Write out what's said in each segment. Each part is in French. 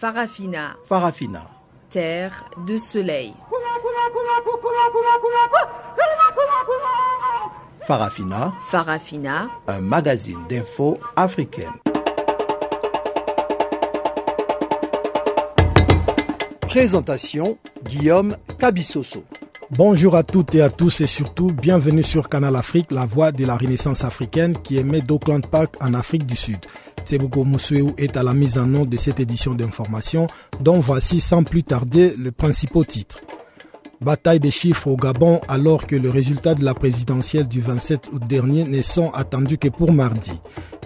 Farafina. Farafina. Terre de soleil. Farafina. Farafina. Un magazine d'infos africaine. Présentation Guillaume Cabissoso. Bonjour à toutes et à tous et surtout bienvenue sur Canal Afrique, la voix de la renaissance africaine qui émet d'Auckland Park en Afrique du Sud. Tsebuko Moussouéou est à la mise en nom de cette édition d'information dont voici sans plus tarder le principal titre. Bataille des chiffres au Gabon alors que le résultat de la présidentielle du 27 août dernier ne sont attendus que pour mardi.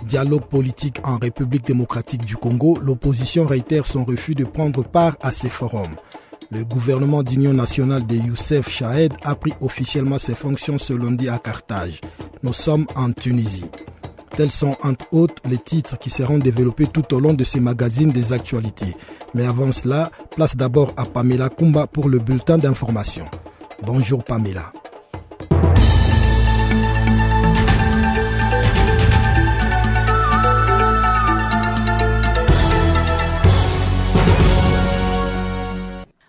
Dialogue politique en République démocratique du Congo, l'opposition réitère son refus de prendre part à ces forums. Le gouvernement d'union nationale de Youssef Chahed a pris officiellement ses fonctions ce lundi à Carthage. Nous sommes en Tunisie. Tels sont entre autres les titres qui seront développés tout au long de ce magazine des actualités. Mais avant cela, place d'abord à Pamela Kumba pour le bulletin d'information. Bonjour Pamela.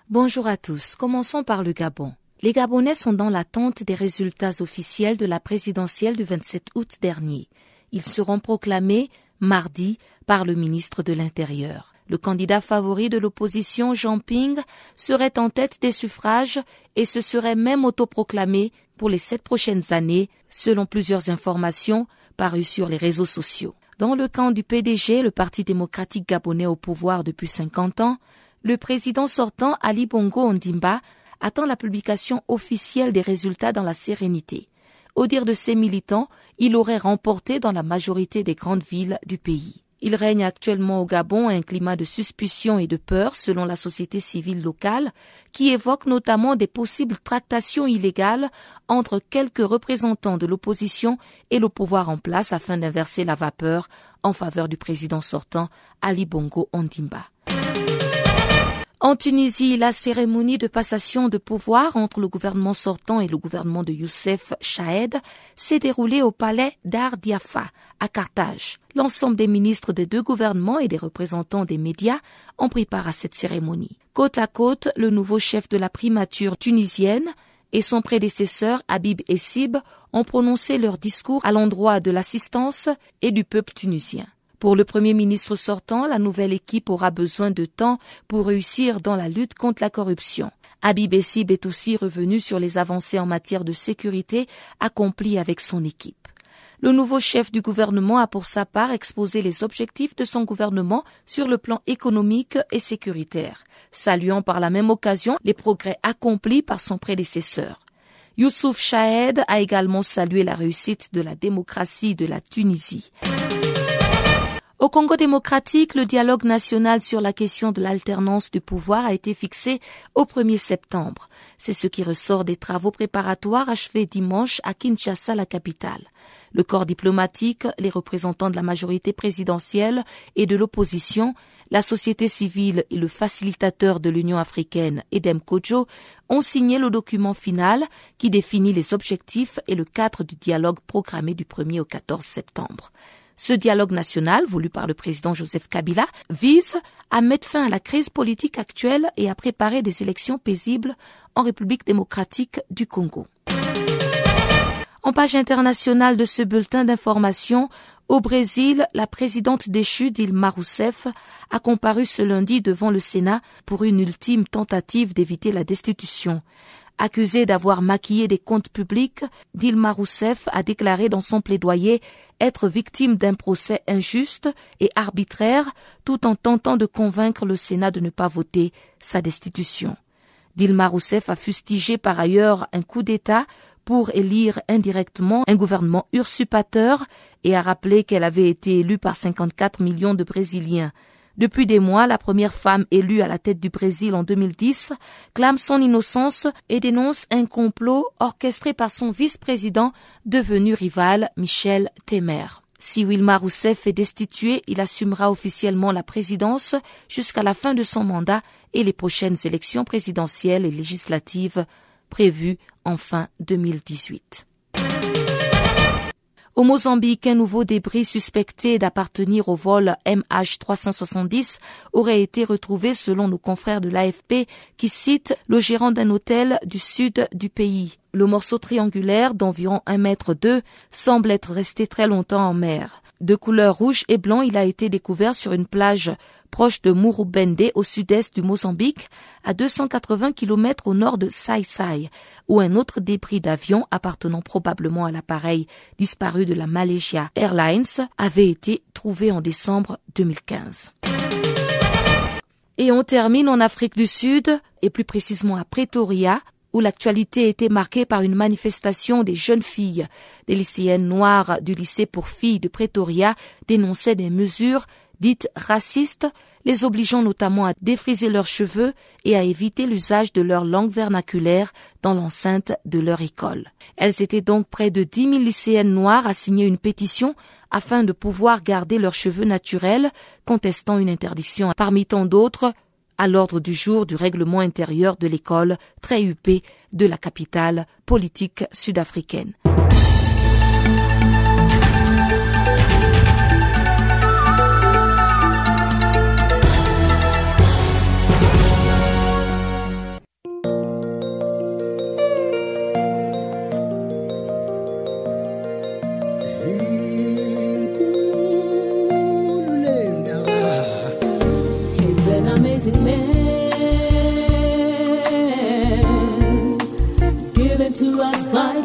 Bonjour à tous. Commençons par le Gabon. Les Gabonais sont dans l'attente des résultats officiels de la présidentielle du 27 août dernier. Ils seront proclamés mardi par le ministre de l'Intérieur. Le candidat favori de l'opposition, Jean Ping, serait en tête des suffrages et se serait même autoproclamé pour les sept prochaines années, selon plusieurs informations parues sur les réseaux sociaux. Dans le camp du PDG, le Parti démocratique gabonais au pouvoir depuis 50 ans, le président sortant Ali Bongo Ondimba attend la publication officielle des résultats dans la sérénité. Au dire de ses militants, il aurait remporté dans la majorité des grandes villes du pays. Il règne actuellement au Gabon un climat de suspicion et de peur selon la société civile locale, qui évoque notamment des possibles tractations illégales entre quelques représentants de l'opposition et le pouvoir en place afin d'inverser la vapeur en faveur du président sortant Ali Bongo Ondimba. En Tunisie, la cérémonie de passation de pouvoir entre le gouvernement sortant et le gouvernement de Youssef Chahed s'est déroulée au palais d'Ar Diafa, à Carthage. L'ensemble des ministres des deux gouvernements et des représentants des médias ont pris part à cette cérémonie. Côte à côte, le nouveau chef de la primature tunisienne et son prédécesseur Habib Essib ont prononcé leur discours à l'endroit de l'assistance et du peuple tunisien. Pour le Premier ministre sortant, la nouvelle équipe aura besoin de temps pour réussir dans la lutte contre la corruption. Habib Essib est aussi revenu sur les avancées en matière de sécurité accomplies avec son équipe. Le nouveau chef du gouvernement a pour sa part exposé les objectifs de son gouvernement sur le plan économique et sécuritaire, saluant par la même occasion les progrès accomplis par son prédécesseur. Youssouf Chahed a également salué la réussite de la démocratie de la Tunisie. Au Congo démocratique, le dialogue national sur la question de l'alternance du pouvoir a été fixé au 1er septembre. C'est ce qui ressort des travaux préparatoires achevés dimanche à Kinshasa, la capitale. Le corps diplomatique, les représentants de la majorité présidentielle et de l'opposition, la société civile et le facilitateur de l'Union africaine, Edem Kojo, ont signé le document final qui définit les objectifs et le cadre du dialogue programmé du 1er au 14 septembre. Ce dialogue national, voulu par le président Joseph Kabila, vise à mettre fin à la crise politique actuelle et à préparer des élections paisibles en République démocratique du Congo. En page internationale de ce bulletin d'information, au Brésil, la présidente déchue Dilma Rousseff a comparu ce lundi devant le Sénat pour une ultime tentative d'éviter la destitution. Accusée d'avoir maquillé des comptes publics, Dilma Rousseff a déclaré dans son plaidoyer être victime d'un procès injuste et arbitraire tout en tentant de convaincre le Sénat de ne pas voter sa destitution. Dilma Rousseff a fustigé par ailleurs un coup d'État pour élire indirectement un gouvernement usurpateur et a rappelé qu'elle avait été élue par 54 millions de Brésiliens. Depuis des mois, la première femme élue à la tête du Brésil en 2010 clame son innocence et dénonce un complot orchestré par son vice-président devenu rival Michel Temer. Si Wilma Rousseff est destitué, il assumera officiellement la présidence jusqu'à la fin de son mandat et les prochaines élections présidentielles et législatives prévues en fin 2018. Au Mozambique, un nouveau débris suspecté d'appartenir au vol MH370 aurait été retrouvé selon nos confrères de l'AFP qui citent le gérant d'un hôtel du sud du pays. Le morceau triangulaire d'environ un mètre deux semble être resté très longtemps en mer. De couleur rouge et blanc, il a été découvert sur une plage proche de Murubende au sud-est du Mozambique, à 280 km au nord de Sai où un autre débris d'avion appartenant probablement à l'appareil disparu de la Malaysia Airlines avait été trouvé en décembre 2015. Et on termine en Afrique du Sud, et plus précisément à Pretoria, où l'actualité était marquée par une manifestation des jeunes filles. Des lycéennes noires du lycée pour filles de Pretoria dénonçaient des mesures dites racistes, les obligeant notamment à défriser leurs cheveux et à éviter l'usage de leur langue vernaculaire dans l'enceinte de leur école. Elles étaient donc près de dix mille lycéennes noires à signer une pétition afin de pouvoir garder leurs cheveux naturels, contestant une interdiction parmi tant d'autres à l'ordre du jour du règlement intérieur de l'école très huppée de la capitale politique sud-africaine.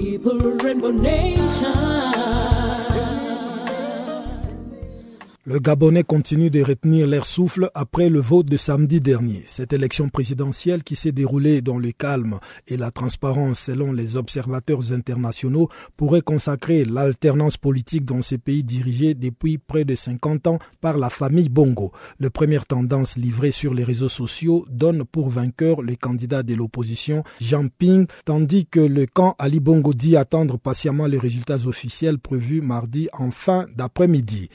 People Rainbow Nation. Le Gabonais continue de retenir l'air souffle après le vote de samedi dernier. Cette élection présidentielle qui s'est déroulée dans le calme et la transparence selon les observateurs internationaux pourrait consacrer l'alternance politique dans ce pays dirigé depuis près de 50 ans par la famille Bongo. Le première tendance livrée sur les réseaux sociaux donne pour vainqueur le candidat de l'opposition Jean Ping, tandis que le camp Ali Bongo dit attendre patiemment les résultats officiels prévus mardi en fin d'après-midi.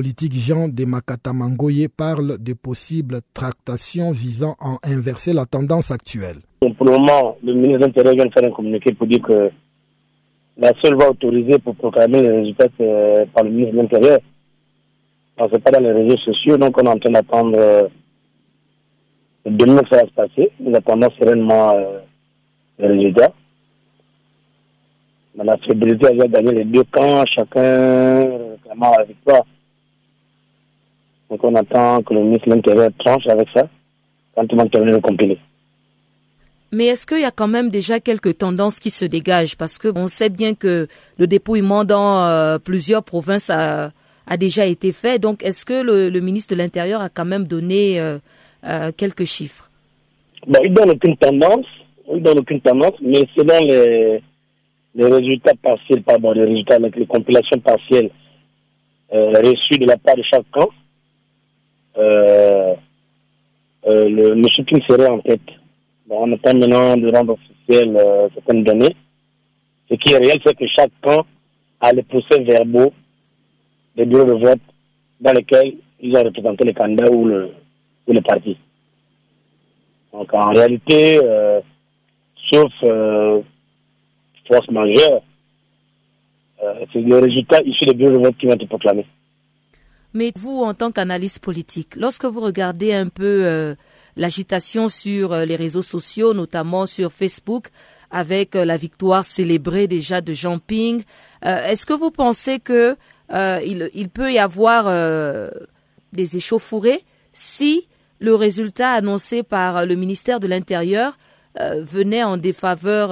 Politique Jean de Makatamangoye parle de possibles tractations visant à inverser la tendance actuelle. Pour le moment, le ministre de l'Intérieur vient de faire un communiqué pour dire que la seule voie autorisée pour proclamer les résultats c'est par le ministre de l'Intérieur. Ce n'est pas dans les réseaux sociaux, donc on est en train d'attendre euh, demain que ça va se passer. Nous attendons sereinement euh, les résultats. Mais la fébrilité a gagné les deux camps, chacun réclamant la victoire. Donc on attend que le ministre de l'Intérieur tranche avec ça quand tout le monde termine de compiler. Mais est-ce qu'il y a quand même déjà quelques tendances qui se dégagent? Parce que on sait bien que le dépouillement dans euh, plusieurs provinces a, a, déjà été fait. Donc est-ce que le, ministre de l'Intérieur a quand même donné euh, euh, quelques chiffres? Bon, Il ne donne aucune tendance. Il donne aucune tendance, mais selon les, les résultats partiels, pardon, les résultats, les compilations partielles reçues de la part de chaque camp, euh, euh, le, le serait en tête. on attend maintenant de rendre officiel euh, certaines données. Ce qui est réel, c'est que chaque camp a les procès verbaux des bureaux de vote dans lesquels ils ont représenté les candidats ou le, ou le parti. Donc en réalité, euh, sauf euh, force majeure, euh, c'est le résultat issu des bureaux de vote qui vont être proclamés. Mais vous, en tant qu'analyste politique, lorsque vous regardez un peu euh, l'agitation sur euh, les réseaux sociaux, notamment sur Facebook, avec euh, la victoire célébrée déjà de Jean Ping, est-ce que vous pensez que il, peut y avoir des échauffourées si le résultat annoncé par le ministère de l'Intérieur venait en défaveur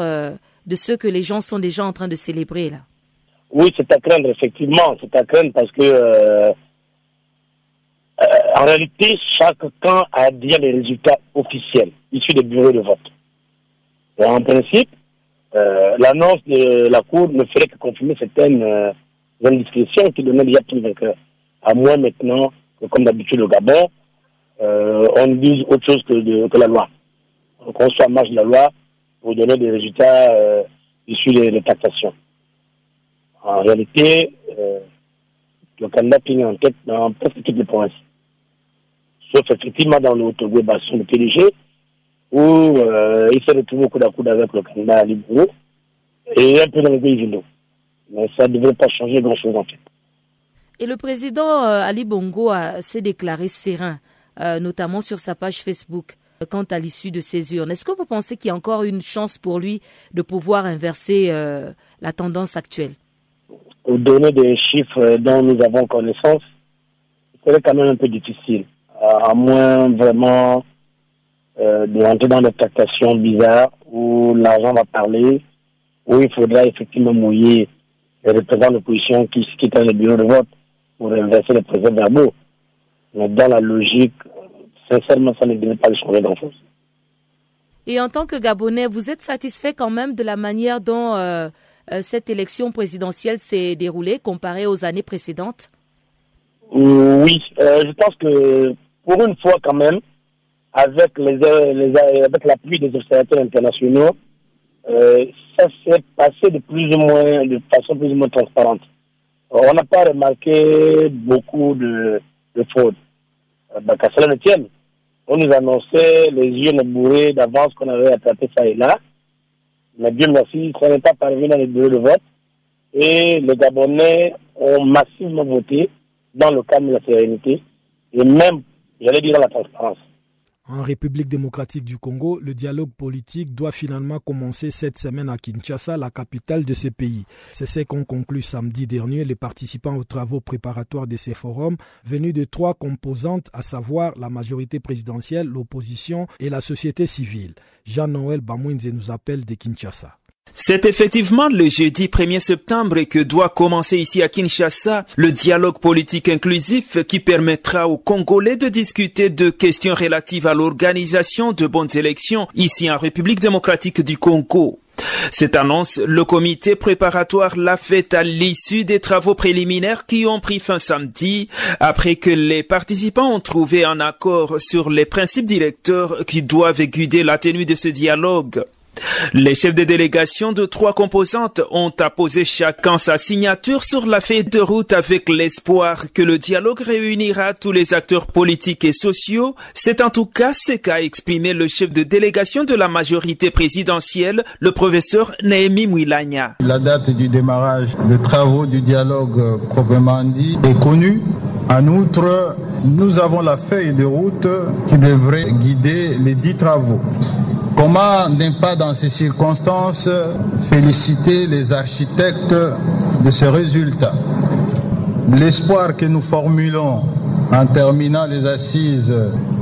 de ce que les gens sont déjà en train de célébrer là? Oui, c'est à craindre, effectivement. C'est à craindre parce que euh, en réalité, chaque camp a bien les résultats officiels issus des bureaux de vote. en principe, euh, l'annonce de la Cour ne ferait que confirmer certaines, euh, indiscrétions qui donnaient déjà plus vainqueur. À moins maintenant que, comme d'habitude au Gabon, on dise autre chose que, la loi. Qu'on soit à marge de la loi pour donner des résultats issus des, taxations. En réalité, le candidat finit en tête dans presque toutes les provinces. Sauf effectivement dans le de PDG, où euh, il s'est retrouvé au coup d'à coude avec le candidat Ali Bourou et un peu dans le pays. Mais ça ne devrait pas changer grand-chose en fait. Et le président euh, Ali Bongo s'est déclaré serein, euh, notamment sur sa page Facebook, quant à l'issue de ces urnes. Est-ce que vous pensez qu'il y a encore une chance pour lui de pouvoir inverser la tendance actuelle? Donner des chiffres dont nous avons connaissance, c'est quand même un peu difficile, à moins vraiment euh, de rentrer dans des tractations bizarres où l'argent va parler, où il faudra effectivement mouiller les représentants de l'opposition qui quittent le bureau de vote pour inverser les présents verbaux. Mais dans la logique, sincèrement, ça ne devrait pas changer grand-chose. Et en tant que Gabonais, vous êtes satisfait quand même de la manière dont euh, euh, cette élection présidentielle s'est déroulée comparée aux années précédentes? Oui, euh, je pense que pour une fois quand même, avec les, les avec l'appui des observateurs internationaux, euh, ça s'est passé de plus ou moins, de façon plus ou moins transparente. On n'a pas remarqué beaucoup de, de fraude. Euh, bah, qu'à cela ne tienne, on nous annonçait les urnes bourrées d'avance qu'on avait attrapé ça et là. Mais Dieu merci, ça n'est pas parvenu dans les bureaux de vote. Et les Gabonais ont massivement voté dans le cadre de la sérénité et même, En République démocratique du Congo, le dialogue politique doit finalement commencer cette semaine à Kinshasa, la capitale de ce pays. C'est ce qu'ont conclu samedi dernier les participants aux travaux préparatoires de ces forums, venus de trois composantes, à savoir la majorité présidentielle, l'opposition et la société civile. Jean-Noël Bamouinze nous appelle de Kinshasa. C'est effectivement le jeudi 1er septembre que doit commencer ici à Kinshasa le dialogue politique inclusif qui permettra aux Congolais de discuter de questions relatives à l'organisation de bonnes élections ici en République démocratique du Congo. Cette annonce, le comité préparatoire l'a faite à l'issue des travaux préliminaires qui ont pris fin samedi, après que les participants ont trouvé un accord sur les principes directeurs qui doivent guider la tenue de ce dialogue. Les chefs de délégation de trois composantes ont apposé chacun sa signature sur la feuille de route avec l'espoir que le dialogue réunira tous les acteurs politiques et sociaux. C'est en tout cas ce qu'a exprimé le chef de délégation de la majorité présidentielle, le professeur Néhémi Mouilagna. La date du démarrage des travaux du dialogue proprement dit est connue. En outre, nous avons la feuille de route qui devrait guider les dix travaux. Comment ne pas dans ces circonstances féliciter les architectes de ce résultat? L'espoir que nous formulons en terminant les assises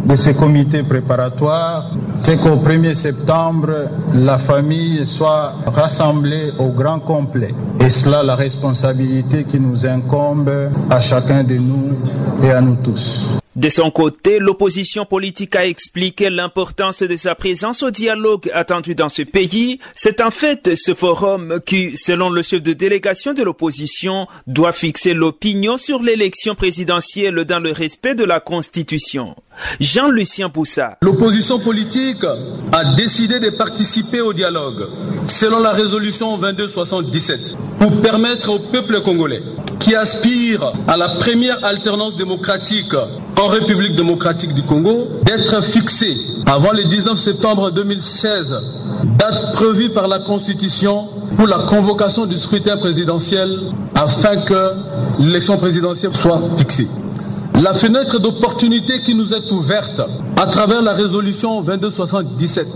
de ces comités préparatoires, c'est qu'au 1er septembre, la famille soit rassemblée au grand complet. Et cela, la responsabilité qui nous incombe à chacun de nous et à nous tous. De son côté, l'opposition politique a expliqué l'importance de sa présence au dialogue attendu dans ce pays. C'est en fait ce forum qui, selon le chef de délégation de l'opposition, doit fixer l'opinion sur l'élection présidentielle dans le respect de la Constitution. Jean-Lucien Boussa. L'opposition politique a décidé de participer au dialogue selon la résolution 2277 pour permettre au peuple congolais qui aspire à la première alternance démocratique en République démocratique du Congo d'être fixé avant le 19 septembre 2016, date prévue par la Constitution pour la convocation du scrutin présidentiel afin que l'élection présidentielle soit fixée. La fenêtre d'opportunité qui nous est ouverte à travers la résolution 2277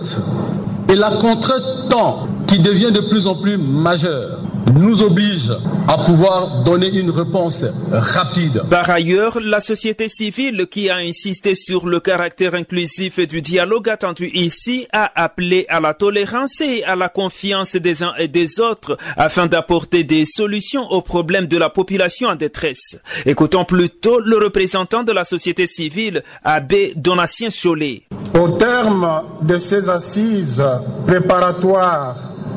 et la contrainte temps qui devient de plus en plus majeure nous oblige à pouvoir donner une réponse rapide. Par ailleurs, la société civile qui a insisté sur le caractère inclusif du dialogue attendu ici a appelé à la tolérance et à la confiance des uns et des autres afin d'apporter des solutions aux problèmes de la population en détresse. Écoutons plutôt le représentant de la société civile, Abbé Donatien Cholet. Au terme de ces assises préparatoires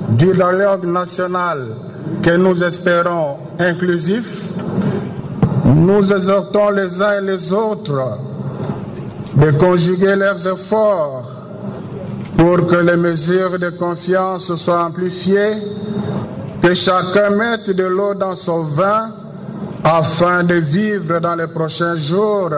du dialogue national que nous espérons inclusif, nous exhortons les uns et les autres de conjuguer leurs efforts pour que les mesures de confiance soient amplifiées, que chacun mette de l'eau dans son vin afin de vivre dans les prochains jours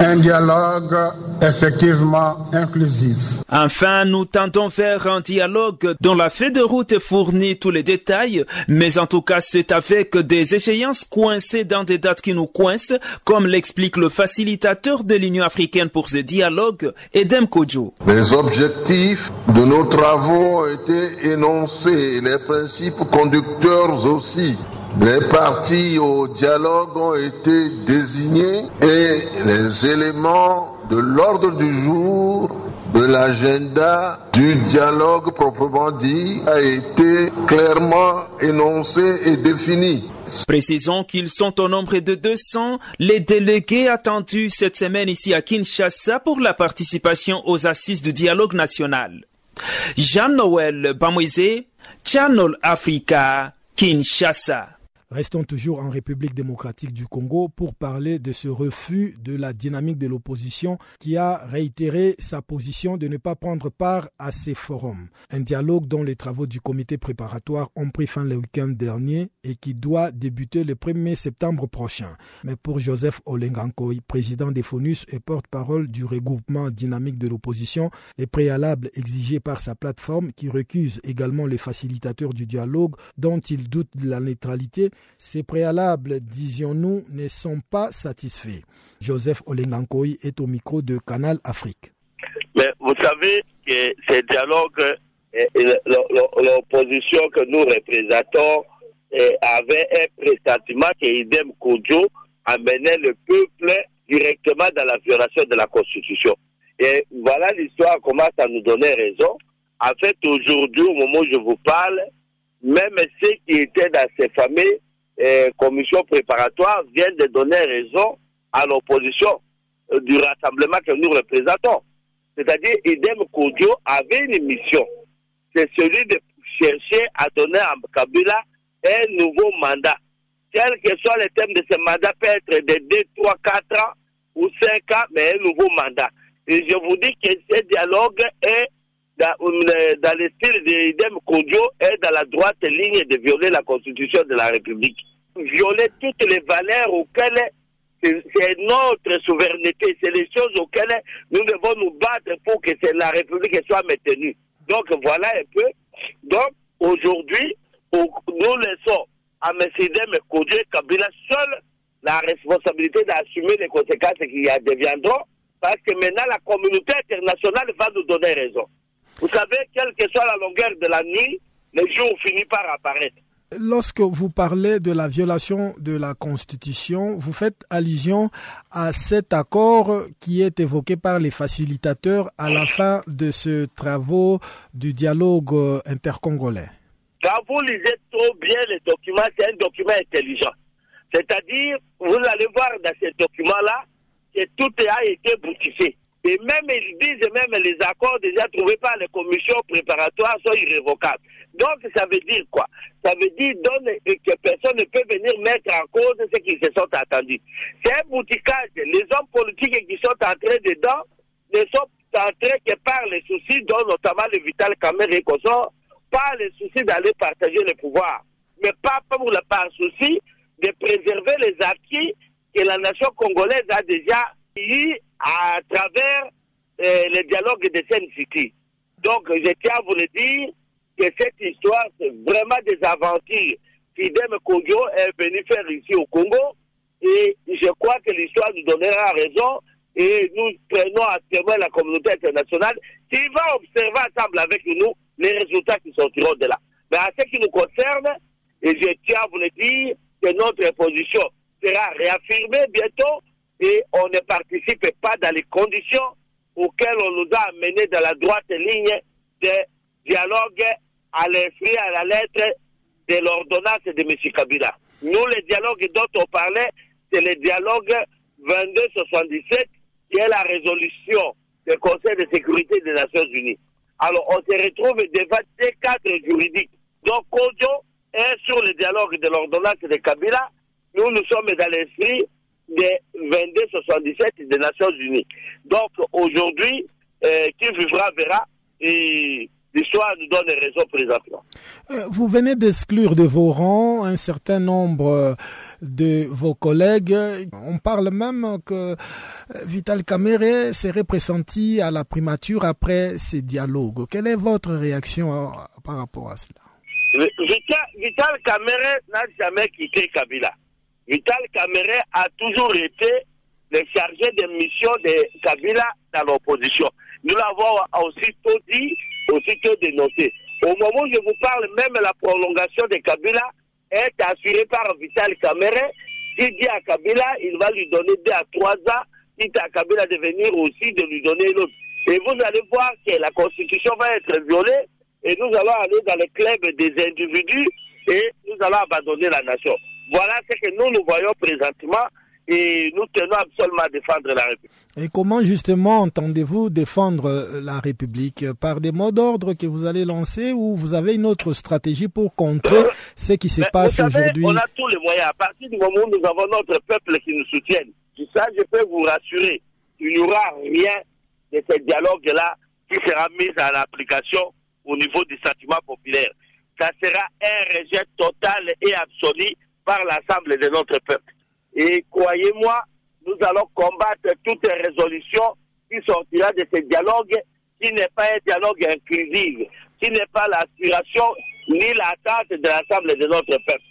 un dialogue effectivement inclusif. Enfin, nous tentons faire un dialogue dont la feuille de route fournit tous les détails, mais en tout cas c'est avec des échéances coincées dans des dates qui nous coincent, comme l'explique le facilitateur de l'Union africaine pour ce dialogue, Edem Kojo. Les objectifs de nos travaux ont été énoncés, les principes conducteurs aussi. Les partis au dialogue ont été désignés et les éléments de l'ordre du jour de l'agenda du dialogue proprement dit a été clairement énoncé et défini. Précisons qu'ils sont au nombre de 200 les délégués attendus cette semaine ici à Kinshasa pour la participation aux assises du dialogue national. Jean-Noël Bamoisé, Channel Africa, Kinshasa. Restons toujours en République démocratique du Congo pour parler de ce refus de la dynamique de l'opposition qui a réitéré sa position de ne pas prendre part à ces forums. Un dialogue dont les travaux du comité préparatoire ont pris fin le week-end dernier et qui doit débuter le 1er septembre prochain. Mais pour Joseph Olengankoy, président des FONUS et porte-parole du regroupement dynamique de l'opposition, les préalables exigés par sa plateforme qui recuse également les facilitateurs du dialogue dont il doute de la neutralité ces préalables, disions-nous, ne sont pas satisfaits. Joseph Olengankoy est au micro de Canal Afrique. Mais vous savez que ces dialogues, l'opposition que nous représentons avait un pressentiment que Idem Kodjo amenait le peuple directement dans la violation de la Constitution. Et voilà l'histoire commence à nous donner raison. En fait, aujourd'hui, au moment où je vous parle, même ceux qui étaient dans ces familles eh, commission préparatoire viennent de donner raison à l'opposition euh, du rassemblement que nous représentons. C'est-à-dire, Idem Kodio avait une mission. C'est celui de chercher à donner à Kabila un nouveau mandat. Quel que soit le thème de ce mandat, peut être de 2, 3, 4 ans ou 5 ans, mais un nouveau mandat. Et je vous dis que ce dialogue est dans, dans le style d'Idem Kodjo est dans la droite ligne de violer la constitution de la République. Violer toutes les valeurs auxquelles c'est notre souveraineté, c'est les choses auxquelles nous devons nous battre pour que la République soit maintenue. Donc voilà un peu. Donc aujourd'hui, nous laissons à M. Idem Kodjo et Kabila seul la responsabilité d'assumer les conséquences qui y deviendront parce que maintenant la communauté internationale va nous donner raison. Vous savez, quelle que soit la longueur de la nuit, les jours finissent par apparaître. Lorsque vous parlez de la violation de la Constitution, vous faites allusion à cet accord qui est évoqué par les facilitateurs à la fin de ce travaux du dialogue intercongolais. Quand vous lisez trop bien les documents, c'est un document intelligent. C'est-à-dire, vous allez voir dans ces documents-là que tout a été boutifié. Et même, ils disent même les accords déjà trouvés par les commissions préparatoires sont irrévocables. Donc, ça veut dire quoi? Ça veut dire que personne ne peut venir mettre en cause ce qui se sont attendus. C'est un bouticage. Les hommes politiques qui sont entrés dedans ne sont entrés que par les soucis, dont notamment le Vital Kamer et par les soucis d'aller partager le pouvoir, mais pas pour le par souci de préserver les acquis que la nation congolaise a déjà eu à travers euh, le dialogue de Seine-City. Donc, je tiens à vous le dire que cette histoire, c'est vraiment des aventures qu'Idem Kogyo est venu faire ici au Congo. Et je crois que l'histoire nous donnera raison et nous prenons à témoin la communauté internationale qui va observer ensemble avec nous les résultats qui sortiront de là. Mais à ce qui nous concerne, et je tiens à vous le dire, que notre position sera réaffirmée bientôt et on ne participe pas dans les conditions auxquelles on nous a amenés dans la droite ligne de dialogue à l'esprit, à la lettre de l'ordonnance de M. Kabila. Nous, le dialogue dont on parlait, c'est le dialogue 2277, qui est la résolution du Conseil de sécurité des Nations Unies. Alors, on se retrouve devant ces cadres juridiques. Donc, Kojo est sur le dialogue de l'ordonnance de Kabila. Nous, nous sommes dans l'esprit des 2277 des Nations Unies. Donc aujourd'hui, euh, qui vivra verra et l'histoire nous donne raison présentement. Euh, vous venez d'exclure de vos rangs un certain nombre de vos collègues. On parle même que Vital Kamere serait pressenti à la primature après ces dialogues. Quelle est votre réaction par rapport à cela? Vital, Vital Kamere n'a jamais quitté Kabila. Vital Kamere a toujours été le chargé de mission de Kabila dans l'opposition. Nous l'avons aussitôt dit, aussitôt dénoncé. Au moment où je vous parle, même la prolongation de Kabila est assurée par Vital Kamere. S'il dit à Kabila, il va lui donner deux à trois ans, quitte à Kabila de venir aussi de lui donner l'autre. Et vous allez voir que la constitution va être violée et nous allons aller dans le club des individus et nous allons abandonner la nation. Voilà ce que nous nous voyons présentement et nous tenons absolument à défendre la République. Et comment justement entendez-vous défendre euh, la République? Par des mots d'ordre que vous allez lancer ou vous avez une autre stratégie pour contrer ce qui se passe aujourd'hui? On a tous les moyens. À partir du moment où nous avons notre peuple qui nous soutienne, ça je peux vous rassurer, il n'y aura rien de ce dialogue-là qui sera mis en application au niveau du sentiment populaire. Ça sera un rejet total et absolu par l'ensemble de notre peuple. Et croyez-moi, nous allons combattre toute résolution qui sortira de ce dialogue, qui n'est pas un dialogue inclusif, qui n'est pas l'aspiration ni l'attente de l'ensemble de notre peuple.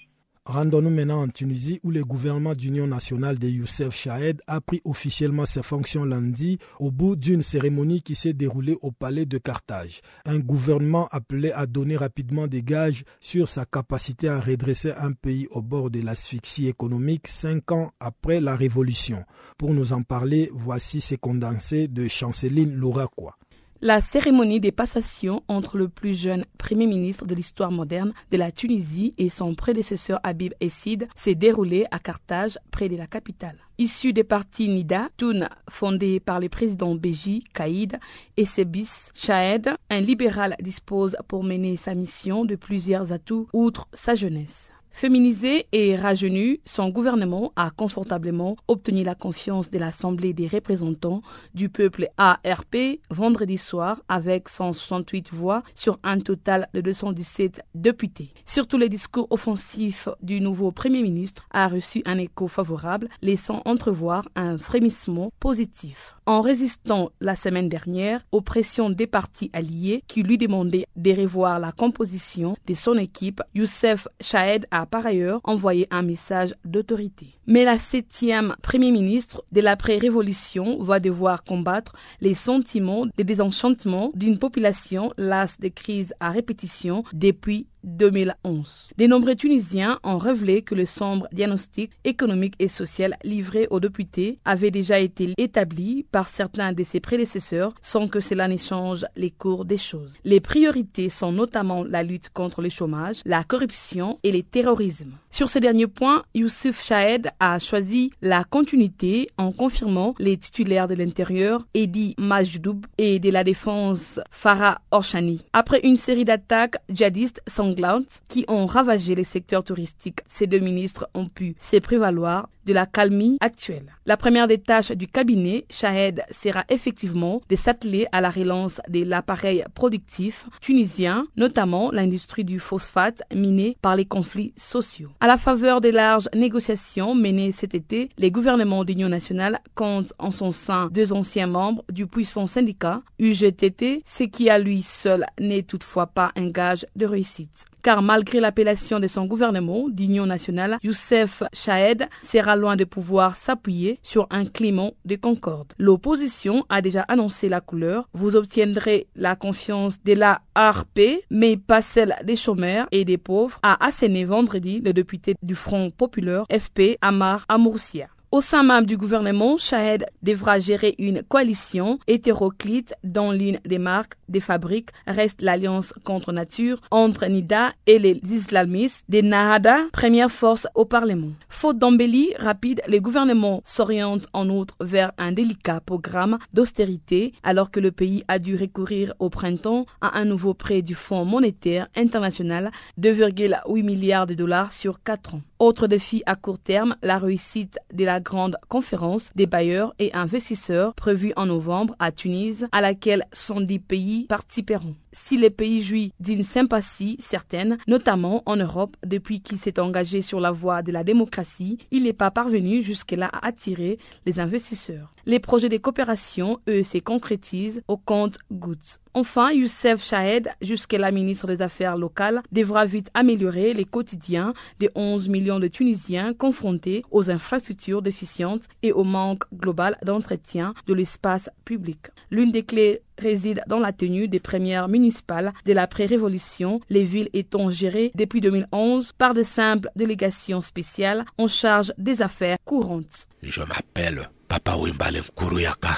Rendons-nous maintenant en Tunisie où le gouvernement d'union nationale de Youssef Chahed a pris officiellement ses fonctions lundi au bout d'une cérémonie qui s'est déroulée au palais de Carthage. Un gouvernement appelé à donner rapidement des gages sur sa capacité à redresser un pays au bord de l'asphyxie économique cinq ans après la révolution. Pour nous en parler, voici ces condensés de Chanceline Louraquois. La cérémonie des passations entre le plus jeune Premier ministre de l'histoire moderne de la Tunisie et son prédécesseur Habib Essid s'est déroulée à Carthage, près de la capitale. Issu des partis Nida, Toun, fondé par les présidents Béji, Kaïd et Sebis Chahed, un libéral dispose pour mener sa mission de plusieurs atouts outre sa jeunesse. Féminisé et rajeuni, son gouvernement a confortablement obtenu la confiance de l'Assemblée des représentants du peuple ARP vendredi soir avec 168 voix sur un total de 217 députés. Surtout le discours offensif du nouveau Premier ministre a reçu un écho favorable, laissant entrevoir un frémissement positif. En résistant la semaine dernière aux pressions des partis alliés qui lui demandaient de revoir la composition de son équipe, Youssef Chahed a par ailleurs envoyé un message d'autorité. Mais la septième Premier ministre de l'après-révolution va devoir combattre les sentiments de désenchantement d'une population lasse de crises à répétition depuis 2011. De nombreux Tunisiens ont révélé que le sombre diagnostic économique et social livré aux députés avait déjà été établi par certains de ses prédécesseurs sans que cela n'échange les cours des choses. Les priorités sont notamment la lutte contre le chômage, la corruption et le terrorisme. Sur ces derniers points, Youssef Chahed a choisi la continuité en confirmant les titulaires de l'intérieur, Edi Majdoub, et de la défense, Farah Orshani. Après une série d'attaques djihadistes sanglantes qui ont ravagé les secteurs touristiques, ces deux ministres ont pu se prévaloir de la calmie actuelle. La première des tâches du cabinet, Shahed, sera effectivement de s'atteler à la relance de l'appareil productif tunisien, notamment l'industrie du phosphate miné par les conflits sociaux. À la faveur des larges négociations menées cet été, les gouvernements d'Union nationale comptent en son sein deux anciens membres du puissant syndicat UGTT, ce qui à lui seul n'est toutefois pas un gage de réussite car malgré l'appellation de son gouvernement d'union nationale, Youssef Chahed sera loin de pouvoir s'appuyer sur un climat de concorde. L'opposition a déjà annoncé la couleur. Vous obtiendrez la confiance de la ARP, mais pas celle des chômeurs et des pauvres, a asséné vendredi le député du Front populaire FP Amar Amourcia. Au sein même du gouvernement, Shahed devra gérer une coalition hétéroclite dont l'une des marques des fabriques reste l'alliance contre nature entre Nida et les islamistes des Nahada, première force au Parlement. Faute d'embellie rapide, le gouvernement s'oriente en outre vers un délicat programme d'austérité alors que le pays a dû recourir au printemps à un nouveau prêt du Fonds monétaire international de 2,8 milliards de dollars sur 4 ans. Autre défi à court terme, la réussite de la grande conférence des bailleurs et investisseurs prévue en novembre à Tunis, à laquelle 110 pays participeront. Si le pays jouit d'une sympathie certaine, notamment en Europe, depuis qu'il s'est engagé sur la voie de la démocratie, il n'est pas parvenu jusque-là à attirer les investisseurs. Les projets de coopération, eux, se concrétisent au compte gouttes. Enfin, Youssef Chahed, jusque-là ministre des Affaires locales, devra vite améliorer les quotidiens des 11 millions de Tunisiens confrontés aux infrastructures déficientes et au manque global d'entretien de l'espace public. L'une des clés réside dans la tenue des premières municipales de la pré-révolution, les villes étant gérées depuis 2011 par de simples délégations spéciales en charge des affaires courantes. Je m'appelle Papa Wimbalen Kuruyaka.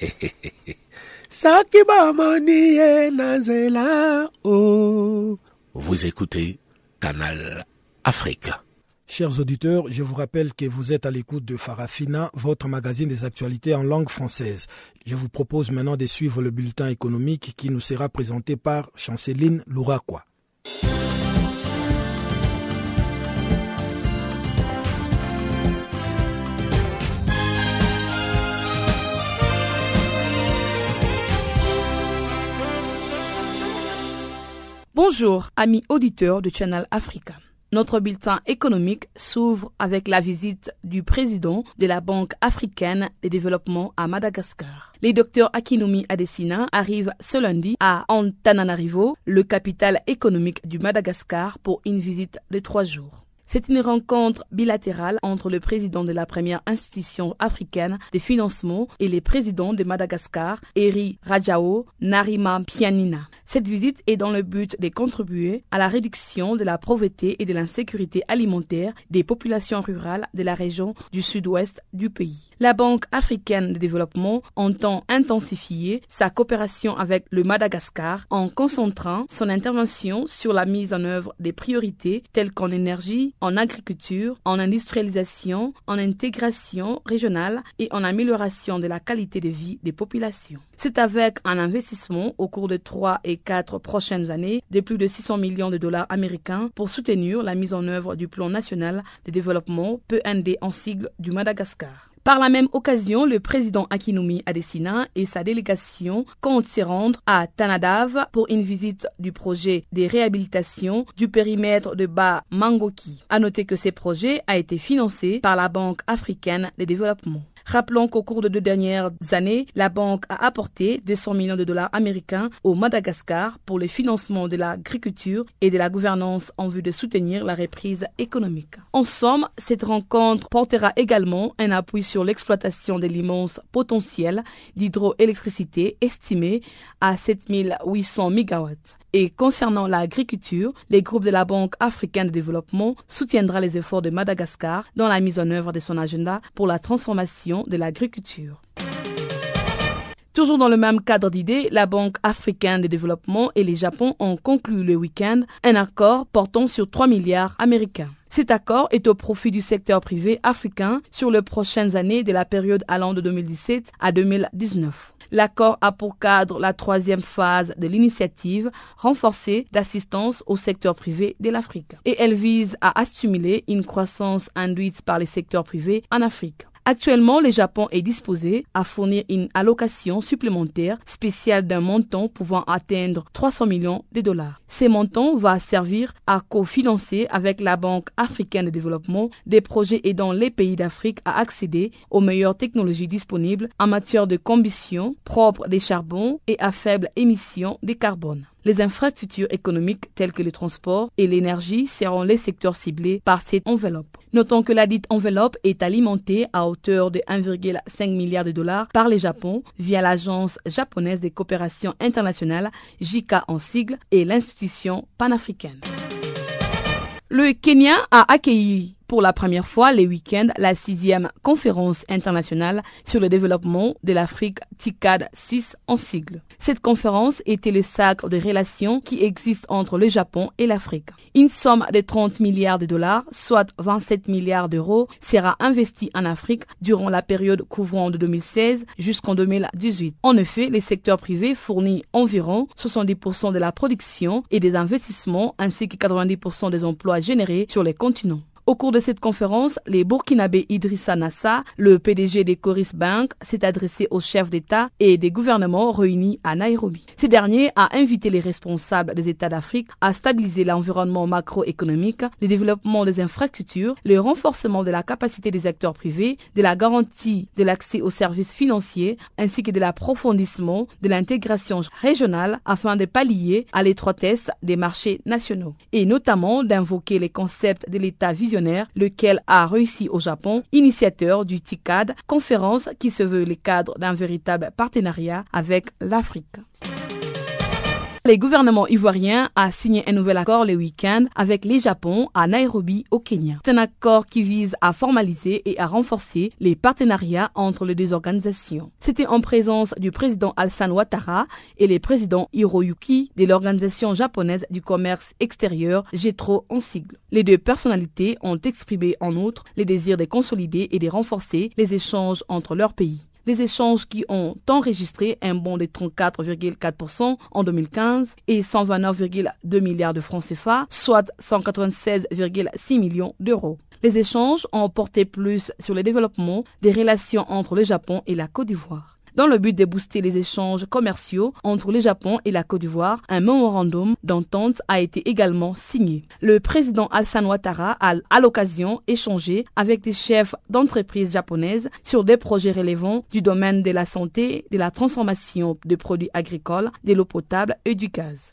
oh. Vous écoutez Canal Afrique. Chers auditeurs, je vous rappelle que vous êtes à l'écoute de Farafina, votre magazine des actualités en langue française. Je vous propose maintenant de suivre le bulletin économique qui nous sera présenté par Chanceline Louraquois. Bonjour, amis auditeurs de Channel Africa. Notre bulletin économique s'ouvre avec la visite du président de la Banque africaine de développement à Madagascar. Les docteurs Akinumi Adesina arrivent ce lundi à Antananarivo, le capital économique du Madagascar, pour une visite de trois jours. C'est une rencontre bilatérale entre le président de la première institution africaine de financement et les présidents de Madagascar, Eri Rajao Narima Pianina. Cette visite est dans le but de contribuer à la réduction de la pauvreté et de l'insécurité alimentaire des populations rurales de la région du sud-ouest du pays. La Banque africaine de développement entend intensifier sa coopération avec le Madagascar en concentrant son intervention sur la mise en œuvre des priorités telles qu'en énergie, en agriculture, en industrialisation, en intégration régionale et en amélioration de la qualité de vie des populations. C'est avec un investissement au cours de trois et quatre prochaines années de plus de 600 millions de dollars américains pour soutenir la mise en œuvre du plan national de développement PND en sigle du Madagascar. Par la même occasion, le président Akinumi Adesina et sa délégation comptent s'y rendre à Tanadav pour une visite du projet de réhabilitation du périmètre de Bas Mangoki. À noter que ce projet a été financé par la Banque africaine de développement. Rappelons qu'au cours de deux dernières années, la banque a apporté 200 millions de dollars américains au Madagascar pour le financement de l'agriculture et de la gouvernance en vue de soutenir la reprise économique. En somme, cette rencontre portera également un appui sur l'exploitation de l'immense potentiel d'hydroélectricité estimé à 7800 MW. Et concernant l'agriculture, les groupes de la Banque africaine de développement soutiendra les efforts de Madagascar dans la mise en œuvre de son agenda pour la transformation de l'agriculture. Toujours dans le même cadre d'idées, la Banque africaine de développement et le Japon ont conclu le week-end un accord portant sur 3 milliards américains. Cet accord est au profit du secteur privé africain sur les prochaines années de la période allant de 2017 à 2019. L'accord a pour cadre la troisième phase de l'initiative renforcée d'assistance au secteur privé de l'Afrique. Et elle vise à assimiler une croissance induite par les secteurs privés en Afrique. Actuellement, le Japon est disposé à fournir une allocation supplémentaire spéciale d'un montant pouvant atteindre 300 millions de dollars. Ces montants va servir à cofinancer avec la Banque africaine de développement des projets aidant les pays d'Afrique à accéder aux meilleures technologies disponibles en matière de combustion propre des charbons et à faible émission de carbone. Les infrastructures économiques telles que le transport et l'énergie seront les secteurs ciblés par cette enveloppe. Notons que la dite enveloppe est alimentée à hauteur de 1,5 milliard de dollars par le Japon via l'Agence japonaise des coopérations internationales, JICA en sigle, et l'institution panafricaine. Le Kenya a accueilli pour la première fois les week-ends la sixième conférence internationale sur le développement de l'Afrique TICAD 6 en sigle. Cette conférence était le sacre de relations qui existent entre le Japon et l'Afrique. Une somme de 30 milliards de dollars, soit 27 milliards d'euros, sera investie en Afrique durant la période couvrant de 2016 jusqu'en 2018. En effet, le secteur privé fournit environ 70% de la production et des investissements ainsi que 90% des emplois générés sur les continents. Au cours de cette conférence, les Burkinabés Idrissa Nassa, le PDG des Coris Bank, s'est adressé aux chefs d'État et des gouvernements réunis à Nairobi. Ce dernier a invité les responsables des États d'Afrique à stabiliser l'environnement macroéconomique, le développement des infrastructures, le renforcement de la capacité des acteurs privés, de la garantie de l'accès aux services financiers, ainsi que de l'approfondissement de l'intégration régionale afin de pallier à l'étroitesse des marchés nationaux, et notamment d'invoquer les concepts de l'État visionnaire lequel a réussi au Japon, initiateur du TICAD, conférence qui se veut le cadre d'un véritable partenariat avec l'Afrique. Le gouvernement ivoirien a signé un nouvel accord le week-end avec les Japon à Nairobi au Kenya. C'est un accord qui vise à formaliser et à renforcer les partenariats entre les deux organisations. C'était en présence du président Alsan Ouattara et le président Hiroyuki de l'organisation japonaise du commerce extérieur JETRO en sigle. Les deux personnalités ont exprimé en outre le désir de consolider et de renforcer les échanges entre leurs pays les échanges qui ont enregistré un bond de 34,4% en 2015 et 129,2 milliards de francs CFA, soit 196,6 millions d'euros. Les échanges ont porté plus sur le développement des relations entre le Japon et la Côte d'Ivoire. Dans le but de booster les échanges commerciaux entre le Japon et la Côte d'Ivoire, un mémorandum d'entente a été également signé. Le président Alsan Ouattara a à l'occasion échangé avec des chefs d'entreprises japonaises sur des projets relevant du domaine de la santé, de la transformation de produits agricoles, de l'eau potable et du gaz.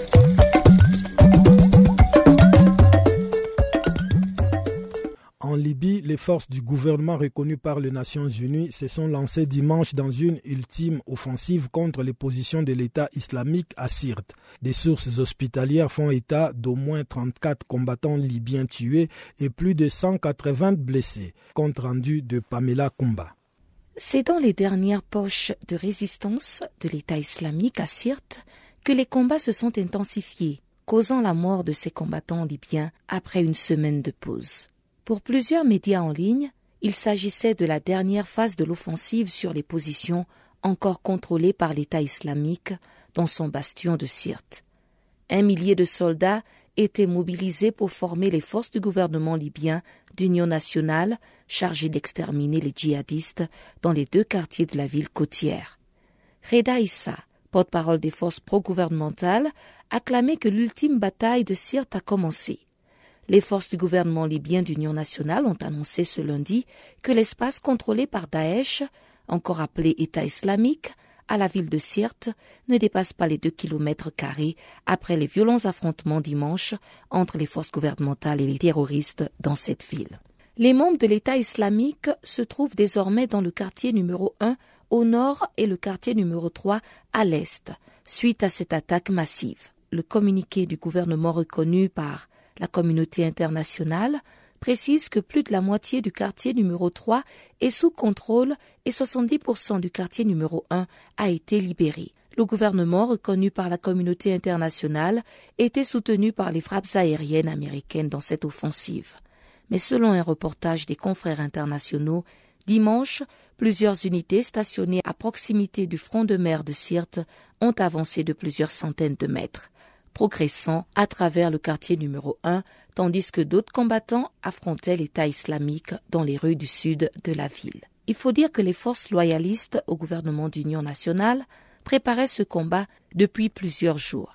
En Libye, les forces du gouvernement reconnues par les Nations Unies se sont lancées dimanche dans une ultime offensive contre les positions de l'État islamique à Sirte. Des sources hospitalières font état d'au moins 34 combattants libyens tués et plus de 180 blessés. Compte rendu de Pamela Kumba. C'est dans les dernières poches de résistance de l'État islamique à Sirte que les combats se sont intensifiés, causant la mort de ces combattants libyens après une semaine de pause. Pour plusieurs médias en ligne, il s'agissait de la dernière phase de l'offensive sur les positions encore contrôlées par l'État islamique dans son bastion de Sirte. Un millier de soldats étaient mobilisés pour former les forces du gouvernement libyen d'union nationale chargées d'exterminer les djihadistes dans les deux quartiers de la ville côtière. Reda Issa, porte-parole des forces pro-gouvernementales, acclamait que l'ultime bataille de Sirte a commencé. Les forces du gouvernement libyen d'Union nationale ont annoncé ce lundi que l'espace contrôlé par Daesh, encore appelé État islamique, à la ville de Sirte ne dépasse pas les deux kilomètres carrés après les violents affrontements dimanche entre les forces gouvernementales et les terroristes dans cette ville. Les membres de l'État islamique se trouvent désormais dans le quartier numéro 1 au nord et le quartier numéro 3 à l'est, suite à cette attaque massive. Le communiqué du gouvernement reconnu par la communauté internationale précise que plus de la moitié du quartier numéro 3 est sous contrôle et 70% du quartier numéro 1 a été libéré. Le gouvernement, reconnu par la communauté internationale, était soutenu par les frappes aériennes américaines dans cette offensive. Mais selon un reportage des confrères internationaux, dimanche, plusieurs unités stationnées à proximité du front de mer de Sirte ont avancé de plusieurs centaines de mètres progressant à travers le quartier numéro 1, tandis que d'autres combattants affrontaient l'État islamique dans les rues du sud de la ville. Il faut dire que les forces loyalistes au gouvernement d'union nationale préparaient ce combat depuis plusieurs jours.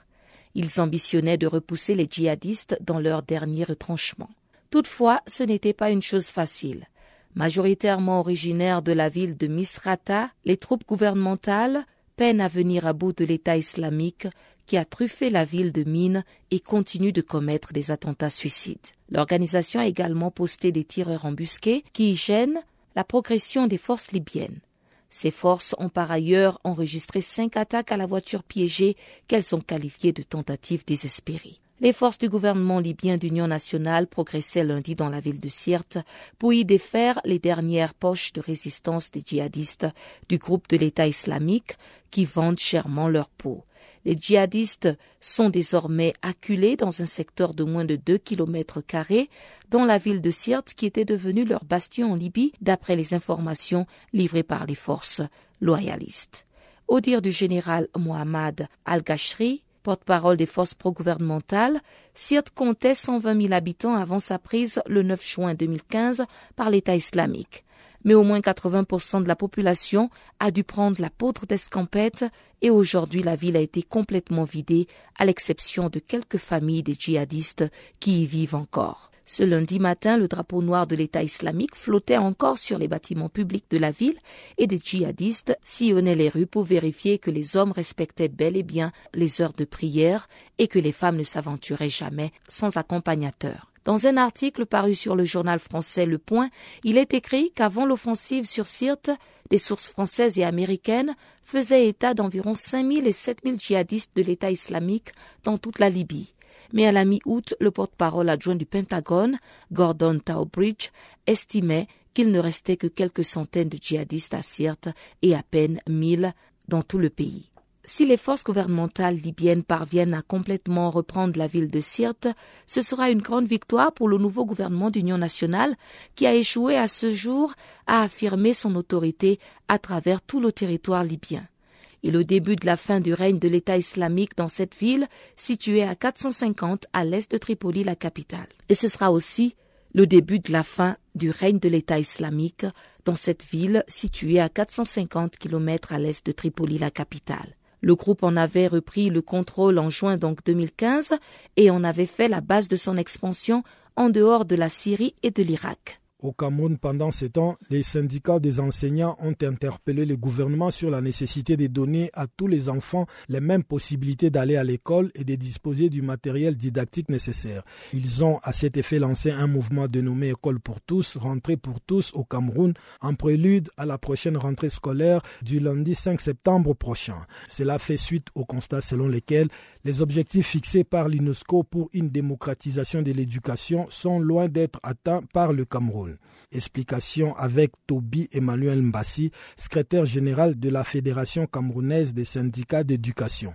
Ils ambitionnaient de repousser les djihadistes dans leur dernier retranchement. Toutefois, ce n'était pas une chose facile. Majoritairement originaires de la ville de Misrata, les troupes gouvernementales peinent à venir à bout de l'État islamique qui a truffé la ville de mines et continue de commettre des attentats suicides. L'organisation a également posté des tireurs embusqués qui gênent la progression des forces libyennes. Ces forces ont par ailleurs enregistré cinq attaques à la voiture piégée qu'elles ont qualifiées de tentatives désespérées. Les forces du gouvernement libyen d'union nationale progressaient lundi dans la ville de Sirte pour y défaire les dernières poches de résistance des djihadistes du groupe de l'État islamique qui vendent chèrement leur peau. Les djihadistes sont désormais acculés dans un secteur de moins de 2 km carrés dans la ville de Sirte qui était devenue leur bastion en Libye d'après les informations livrées par les forces loyalistes. Au dire du général Mohamed Al-Gashri, porte-parole des forces pro-gouvernementales, Sirte comptait 120 000 habitants avant sa prise le 9 juin 2015 par l'État islamique mais au moins 80% de la population a dû prendre la poudre d'escampette et aujourd'hui la ville a été complètement vidée à l'exception de quelques familles des djihadistes qui y vivent encore. Ce lundi matin, le drapeau noir de l'État islamique flottait encore sur les bâtiments publics de la ville et des djihadistes sillonnaient les rues pour vérifier que les hommes respectaient bel et bien les heures de prière et que les femmes ne s'aventuraient jamais sans accompagnateur. Dans un article paru sur le journal français Le Point, il est écrit qu'avant l'offensive sur Sirte, des sources françaises et américaines faisaient état d'environ 5000 et 7000 djihadistes de l'État islamique dans toute la Libye. Mais à la mi-août, le porte-parole adjoint du Pentagone, Gordon Taubridge, estimait qu'il ne restait que quelques centaines de djihadistes à Sirte et à peine 1000 dans tout le pays. Si les forces gouvernementales libyennes parviennent à complètement reprendre la ville de Sirte, ce sera une grande victoire pour le nouveau gouvernement d'union nationale qui a échoué à ce jour à affirmer son autorité à travers tout le territoire libyen. Et le début de la fin du règne de l'État islamique dans cette ville située à 450 à l'est de Tripoli, la capitale. Et ce sera aussi le début de la fin du règne de l'État islamique dans cette ville située à 450 km à l'est de Tripoli, la capitale. Le groupe en avait repris le contrôle en juin donc 2015 et en avait fait la base de son expansion en dehors de la Syrie et de l'Irak. Au Cameroun, pendant ces temps, les syndicats des enseignants ont interpellé le gouvernement sur la nécessité de donner à tous les enfants les mêmes possibilités d'aller à l'école et de disposer du matériel didactique nécessaire. Ils ont à cet effet lancé un mouvement dénommé École pour tous, rentrée pour tous au Cameroun, en prélude à la prochaine rentrée scolaire du lundi 5 septembre prochain. Cela fait suite au constat selon lequel les objectifs fixés par l'UNESCO pour une démocratisation de l'éducation sont loin d'être atteints par le Cameroun. Explication avec Toby Emmanuel Mbassi, secrétaire général de la Fédération camerounaise des syndicats d'éducation.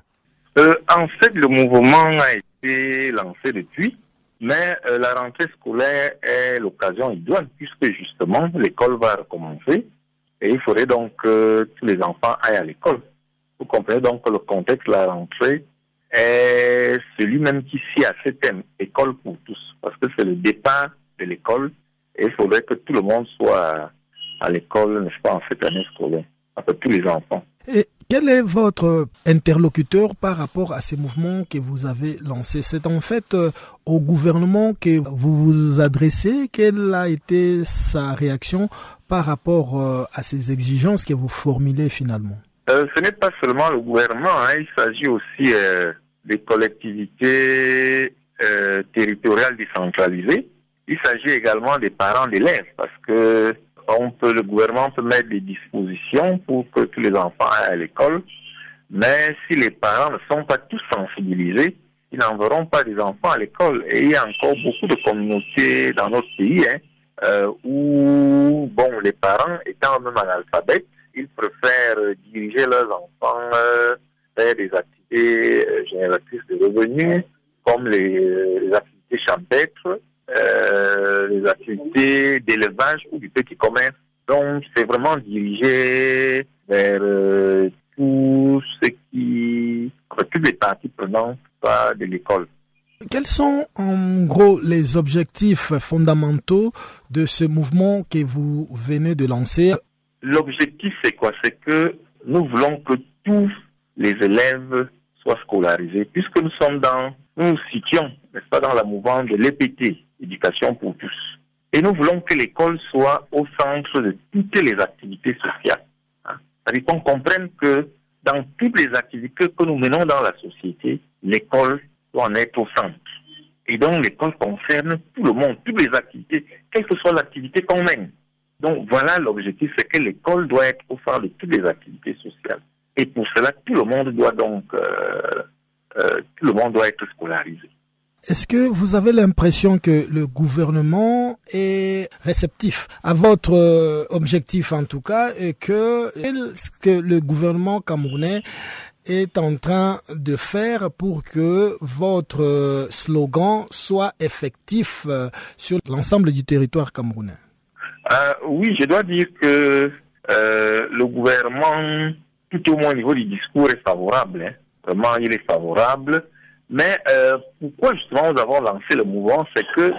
Euh, en fait, le mouvement a été lancé depuis, mais euh, la rentrée scolaire est l'occasion idoine puisque justement l'école va recommencer et il faudrait donc que tous les enfants aillent à l'école. Vous comprenez donc que le contexte de la rentrée est celui-même qui s'y à ce thème, école pour tous, parce que c'est le départ de l'école et il faudrait que tout le monde soit à l'école, n'est-ce pas, en cette année scolaire, enfin tous les enfants. Et quel est votre interlocuteur par rapport à ces mouvements que vous avez lancés? C'est en fait euh, au gouvernement que vous vous adressez. Quelle a été sa réaction par rapport euh, à ces exigences que vous formulez finalement? Euh, Ce n'est pas seulement le gouvernement, hein, il s'agit aussi des collectivités territoriales décentralisées il s'agit également des parents d'élèves parce que on peut, le gouvernement peut mettre des dispositions pour que tous les enfants aillent à l'école, mais si les parents ne sont pas tous sensibilisés, ils n'enverront pas des enfants à l'école. Et il y a encore beaucoup de communautés dans notre pays hein, euh, où, bon, les parents étant même analphabètes, ils préfèrent diriger leurs enfants euh, vers des activités euh, génératrices de revenus, comme les, les activités champêtres, euh, les activités d'élevage ou du petit commerce. Donc, c'est vraiment dirigé vers euh, tout ce qui, toutes les parties prenantes de l'école. Quels sont en gros les objectifs fondamentaux de ce mouvement que vous venez de lancer? L'objectif, c'est quoi? C'est que nous voulons que tous les élèves soient scolarisés, puisque nous sommes dans, nous nous situons, n'est-ce pas, dans la mouvance de l'EPT, l'éducation pour tous. Et nous voulons que l'école soit au centre de toutes les activités sociales. Hein. C'est-à-dire qu'on comprenne que dans toutes les activités que nous menons dans la société, l'école doit en être au centre. Et donc l'école concerne tout le monde, toutes les activités, quelle que soit l'activité qu'on mène. Donc voilà l'objectif, c'est que l'école doit être au centre de toutes les activités sociales. Et pour cela, tout le monde doit donc, euh, euh, tout le monde doit être scolarisé. Est-ce que vous avez l'impression que le gouvernement est réceptif à votre euh, objectif en tout cas et que ce que le gouvernement camerounais est en train de faire pour que votre euh, slogan soit effectif euh, sur l'ensemble du territoire camerounais? Oui, je dois dire que le gouvernement, tout au moins au niveau du discours, est favorable. Hein. Vraiment, il est favorable. Mais euh, pourquoi justement nous avons lancé le mouvement, c'est que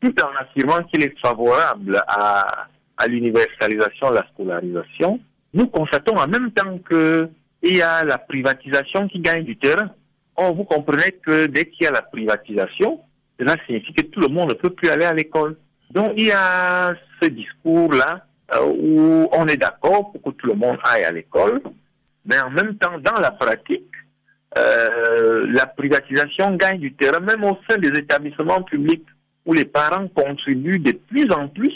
tout en affirmant qu'il est favorable à, à l'universalisation, la scolarisation, nous constatons en même temps que il y a la privatisation qui gagne du terrain. Vous comprenez que dès qu'il y a la privatisation, cela signifie que tout le monde ne peut plus aller à l'école. Donc, il y a ce discours-là euh, où on est d'accord pour que tout le monde aille à l'école, mais en même temps, dans la pratique, euh, la privatisation gagne du terrain, même au sein des établissements publics où les parents contribuent de plus en plus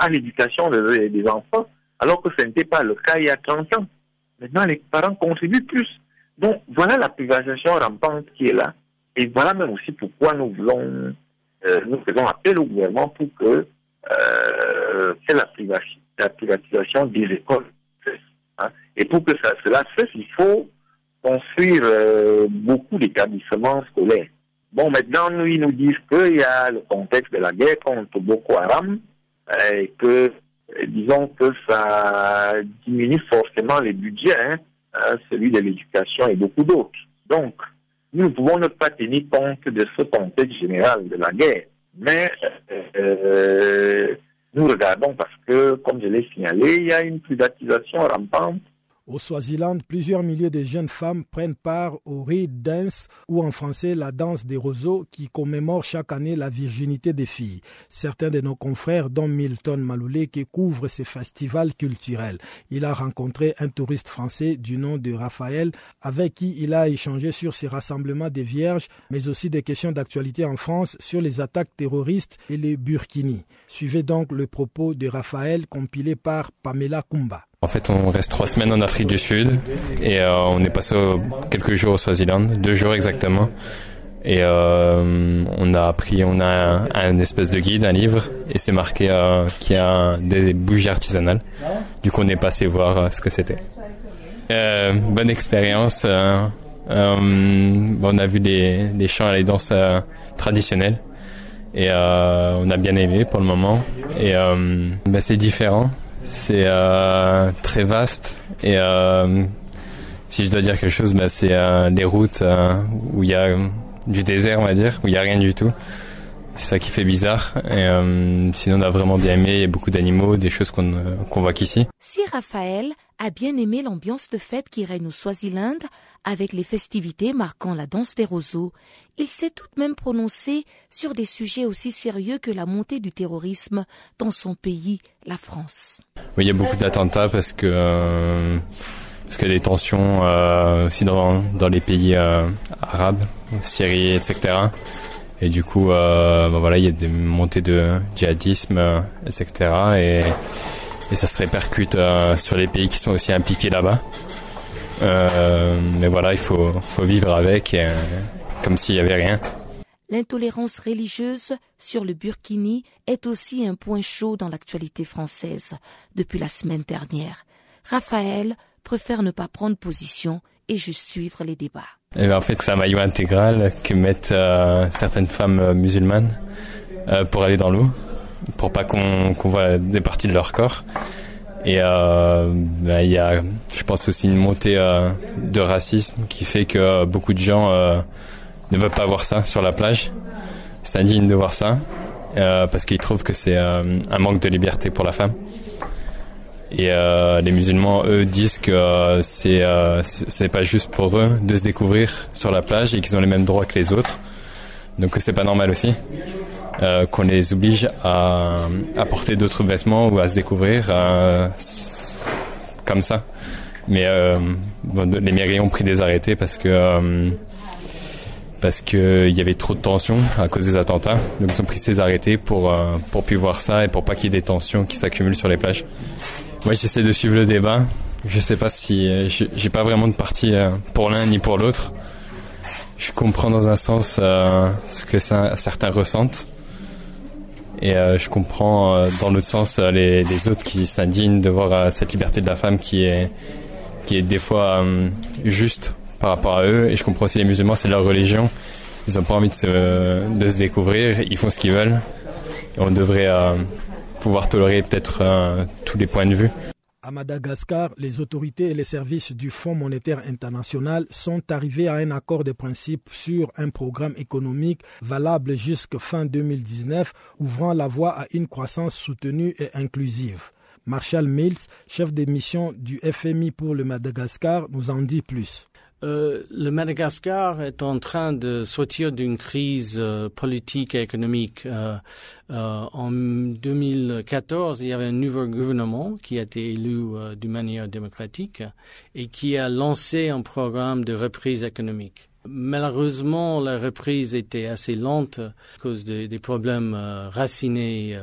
à l'éducation des, enfants, alors que ce n'était pas le cas il y a 30 ans. Maintenant, les parents contribuent plus. Donc, voilà la privatisation rampante qui est là. Et voilà même aussi pourquoi nous euh, faisons appel au gouvernement pour que euh, c'est la, la, privatisation des écoles. Hein. Et pour que ça, cela cesse, il faut construire euh, beaucoup d'établissements scolaires. Bon, maintenant, ils nous disent qu'il y a le contexte de la guerre contre Boko Haram et que disons que ça diminue forcément les budgets, hein, celui de l'éducation et beaucoup d'autres. Donc, nous ne pouvons ne pas tenir compte de ce contexte général de la guerre, mais euh, nous regardons parce que, comme je l'ai signalé, il y a une privatisation rampante au Swaziland, plusieurs milliers de jeunes femmes prennent part au Reed Dance, ou en français la danse des roseaux, qui commémore chaque année la virginité des filles. Certains de nos confrères, dont Milton Maloulé, qui couvre ces festivals culturels. Il a rencontré un touriste français du nom de Raphaël, avec qui il a échangé sur ces rassemblements des vierges, mais aussi des questions d'actualité en France sur les attaques terroristes et les burkinis. Suivez donc le propos de Raphaël compilé par Pamela Kumba. En fait, on reste trois semaines en Afrique du Sud et euh, on est passé quelques jours au Swaziland, deux jours exactement. Et euh, on a appris, on a un, espèce de guide, un livre, et c'est marqué euh, qu'il y a des bougies artisanales. Du coup, on est passé voir ce que c'était. Bonne expérience. on a vu les, les chants et les danses traditionnelles et on a bien aimé pour le moment. Et bah, c'est différent c'est euh, très vaste et euh, si je dois dire quelque chose, bah, c'est euh, les routes euh, où il y a du désert, on va dire, où il y a rien du tout. C'est ça qui fait bizarre. Et euh, sinon, on a vraiment bien aimé. Il y a beaucoup d'animaux, des choses qu'on qu'on voit qu'ici. Si Raphaël a bien aimé l'ambiance de fête qui règne au Swaziland, avec les festivités marquant la danse des roseaux, il s'est tout de même prononcé sur des sujets aussi sérieux que la montée du terrorisme dans son pays, la France. Oui, il y a beaucoup d'attentats parce que euh, parce a des tensions euh, aussi dans, dans les pays euh, arabes, Syrie, etc. Et du coup, euh, ben voilà, il y a des montées de djihadisme, etc. Et, et ça se répercute sur les pays qui sont aussi impliqués là-bas. Euh, mais voilà, il faut, faut vivre avec, et, comme s'il n'y avait rien. L'intolérance religieuse sur le Burkini est aussi un point chaud dans l'actualité française depuis la semaine dernière. Raphaël préfère ne pas prendre position et juste suivre les débats. Et ben en fait, c'est un maillot intégral que mettent euh, certaines femmes musulmanes euh, pour aller dans l'eau, pour pas qu'on qu voit des parties de leur corps. Et euh, bah, il y a, je pense aussi une montée euh, de racisme qui fait que beaucoup de gens euh, ne veulent pas voir ça sur la plage. C'est indigne de voir ça euh, parce qu'ils trouvent que c'est euh, un manque de liberté pour la femme. Et euh, les musulmans, eux, disent que c'est c'est pas juste pour eux de se découvrir sur la plage et qu'ils ont les mêmes droits que les autres. Donc c'est pas normal aussi. Euh, qu'on les oblige à, à porter d'autres vêtements ou à se découvrir euh, comme ça. Mais euh, bon, les mairies ont pris des arrêtés parce que euh, parce que il y avait trop de tensions à cause des attentats. Donc ils ont pris ces arrêtés pour pour plus voir ça et pour pas qu'il y ait des tensions qui s'accumulent sur les plages. Moi j'essaie de suivre le débat. Je sais pas si j'ai pas vraiment de parti pour l'un ni pour l'autre. Je comprends dans un sens euh, ce que certains ressentent. Et euh, je comprends euh, dans l'autre sens euh, les, les autres qui s'indignent de voir cette liberté de la femme qui est, qui est des fois juste par rapport à eux. Et je comprends aussi les musulmans, c'est leur religion. Ils n'ont pas envie de se, de se découvrir, ils font ce qu'ils veulent. On devrait pouvoir tolérer peut-être tous les points de vue. À Madagascar, les autorités et les services du Fonds monétaire international sont arrivés à un accord de principe sur un programme économique valable jusqu'à fin 2019, ouvrant la voie à une croissance soutenue et inclusive. Marshall Mills, chef de mission du FMI pour le Madagascar, nous en dit plus. Euh, le Madagascar est en train de sortir d'une crise euh, politique et économique. Euh, en 2014, il y avait un nouveau gouvernement qui a été élu d'une manière démocratique et qui a lancé un programme de reprise économique. Malheureusement, la reprise était assez lente à cause des, problèmes racinés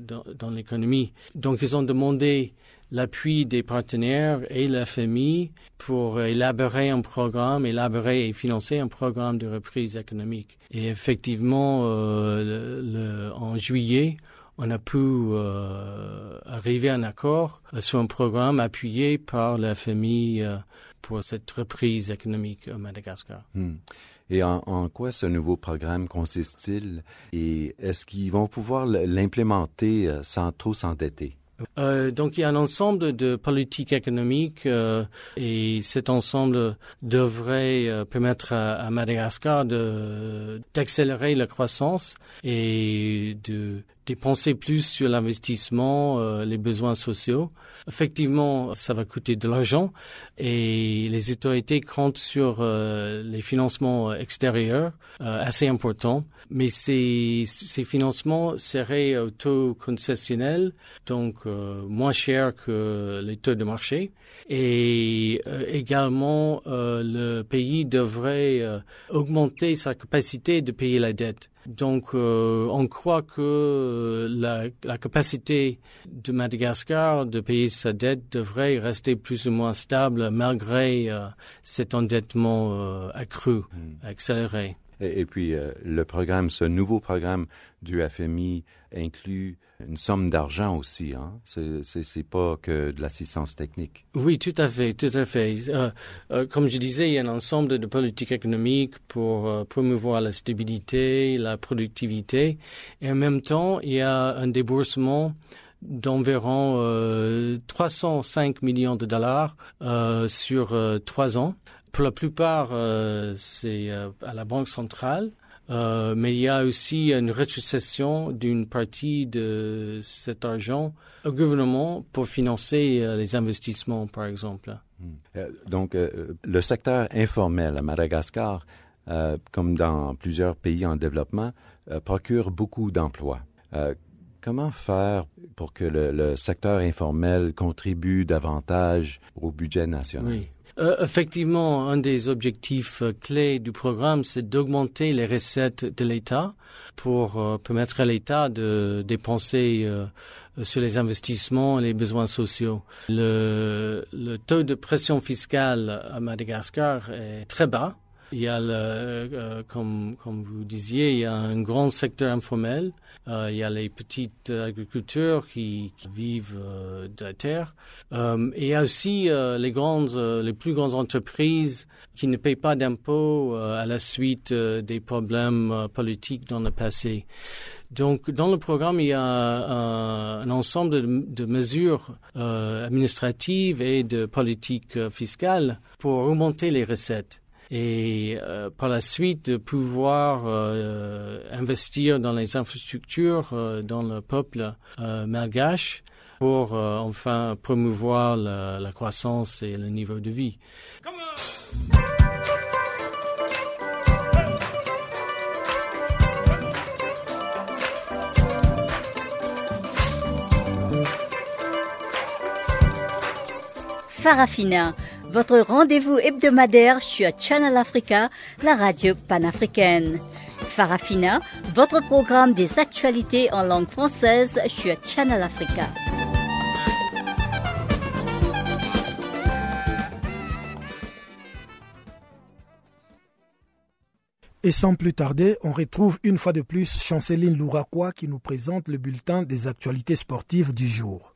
dans l'économie. Donc, ils ont demandé l'appui des partenaires et la famille pour élaborer un programme, élaborer et financer un programme de reprise économique. Et effectivement, euh, en juillet, on a pu euh, arriver à un accord sur un programme appuyé par la famille euh, pour cette reprise économique au Madagascar. Hmm. Et en, quoi ce nouveau programme consiste-t-il? Et est-ce qu'ils vont pouvoir l'implémenter sans trop s'endetter? Euh, donc il y a un ensemble de politiques économiques euh, et cet ensemble devrait euh, permettre à, à Madagascar d'accélérer la croissance et de dépenser plus sur l'investissement, euh, les besoins sociaux. Effectivement, ça va coûter de l'argent et les autorités comptent sur euh, les financements extérieurs euh, assez importants. Mais ces, ces financements seraient au taux concessionnel, donc euh, moins cher que les taux de marché. Et euh, également, euh, le pays devrait augmenter sa capacité de payer la dette. Donc, euh, on croit que la, la, capacité de Madagascar de payer sa dette devrait rester plus ou moins stable malgré euh, cet endettement euh, accru, mmh. accéléré. Et, puis, le programme, ce nouveau programme du FMI inclut une somme d'argent aussi, hein? C'est pas que de l'assistance technique. Oui, tout à fait, tout à fait. Euh, euh, comme je disais, il y a un ensemble de politiques économiques pour euh, promouvoir la stabilité, la productivité, et en même temps, il y a un déboursement d'environ euh, 305 millions de dollars euh, sur euh, trois ans. Pour la plupart, c'est à la Banque centrale. Euh, mais il y a aussi une rétrocession d'une partie de cet argent au gouvernement pour financer euh, les investissements, par exemple. Euh, donc, le secteur informel à Madagascar, comme dans plusieurs pays en développement, procure beaucoup d'emplois. Comment faire pour que le, secteur informel contribue davantage au budget national? Euh, effectivement, un des objectifs euh, clés du programme, c'est d'augmenter les recettes de l'État pour euh, permettre à l'État de dépenser sur les investissements et les besoins sociaux. Le, taux de pression fiscale à Madagascar est très bas. Il y a, le, euh, comme, comme vous disiez, il y a un grand secteur informel. Euh, il y a les petites agriculteurs qui, qui vivent euh, de la terre. Euh, et il y a aussi euh, les grandes, euh, les plus grandes entreprises qui ne payent pas d'impôts à la suite des problèmes politiques dans le passé. Donc, dans le programme, il y a un, un ensemble de, de mesures administratives et de politiques fiscales pour augmenter les recettes et euh, par la suite de pouvoir euh, investir dans les infrastructures euh, dans le peuple malgache pour enfin promouvoir la, la, croissance et le niveau de vie. Farafina votre rendez-vous hebdomadaire sur Channel Africa, la radio panafricaine. Farafina, votre programme des actualités en langue française sur Channel Africa. Et sans plus tarder, on retrouve une fois de plus Chanceline Louraquois qui nous présente le bulletin des actualités sportives du jour.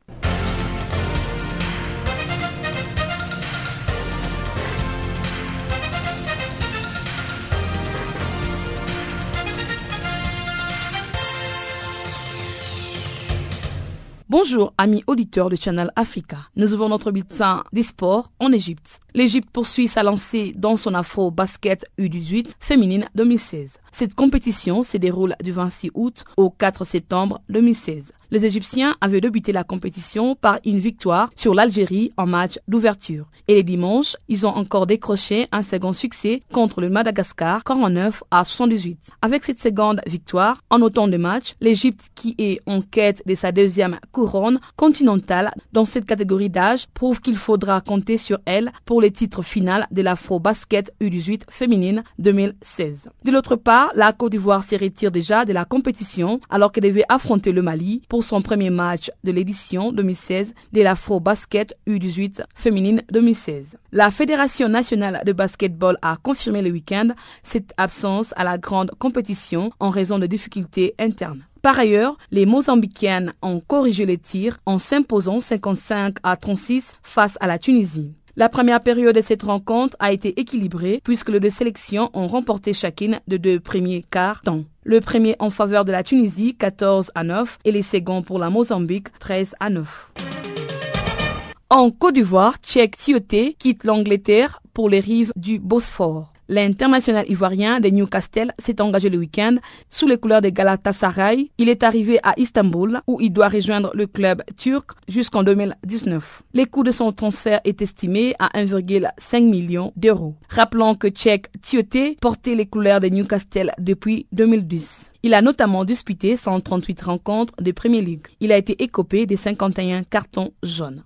Bonjour, amis auditeurs de Channel Africa. Nous ouvrons notre bulletin des sports en Égypte. L'Égypte poursuit sa lancée dans son Afro Basket U18 féminine 2016. Cette compétition se déroule du 26 août au 4 septembre 2016. Les Égyptiens avaient débuté la compétition par une victoire sur l'Algérie en match d'ouverture. Et les dimanches, ils ont encore décroché un second succès contre le Madagascar 49 à 78. Avec cette seconde victoire, en autant de matchs, l'Égypte qui est en quête de sa deuxième couronne continentale dans cette catégorie d'âge prouve qu'il faudra compter sur elle pour les titres finales de l'Afro Basket U18 féminine 2016. De l'autre part, la Côte d'Ivoire se retire déjà de la compétition alors qu'elle devait affronter le Mali pour son premier match de l'édition 2016 de l'Afro Basket U18 féminine 2016. La Fédération nationale de basketball a confirmé le week-end cette absence à la grande compétition en raison de difficultés internes. Par ailleurs, les Mozambicaines ont corrigé les tirs en s'imposant 55 à 36 face à la Tunisie. La première période de cette rencontre a été équilibrée puisque les deux sélections ont remporté chacune de deux premiers quarts temps. Le premier en faveur de la Tunisie, 14 à 9, et les seconds pour la Mozambique, 13 à 9. En Côte d'Ivoire, Tchèque Tioté quitte l'Angleterre pour les rives du Bosphore. L'international ivoirien de Newcastle s'est engagé le week-end sous les couleurs de Galatasaray. Il est arrivé à Istanbul où il doit rejoindre le club turc jusqu'en 2019. Les coûts de son transfert est estimé à 1,5 million d'euros. Rappelons que Tchèque Tioté portait les couleurs de Newcastle depuis 2010. Il a notamment disputé 138 rencontres de Premier League. Il a été écopé des 51 cartons jaunes.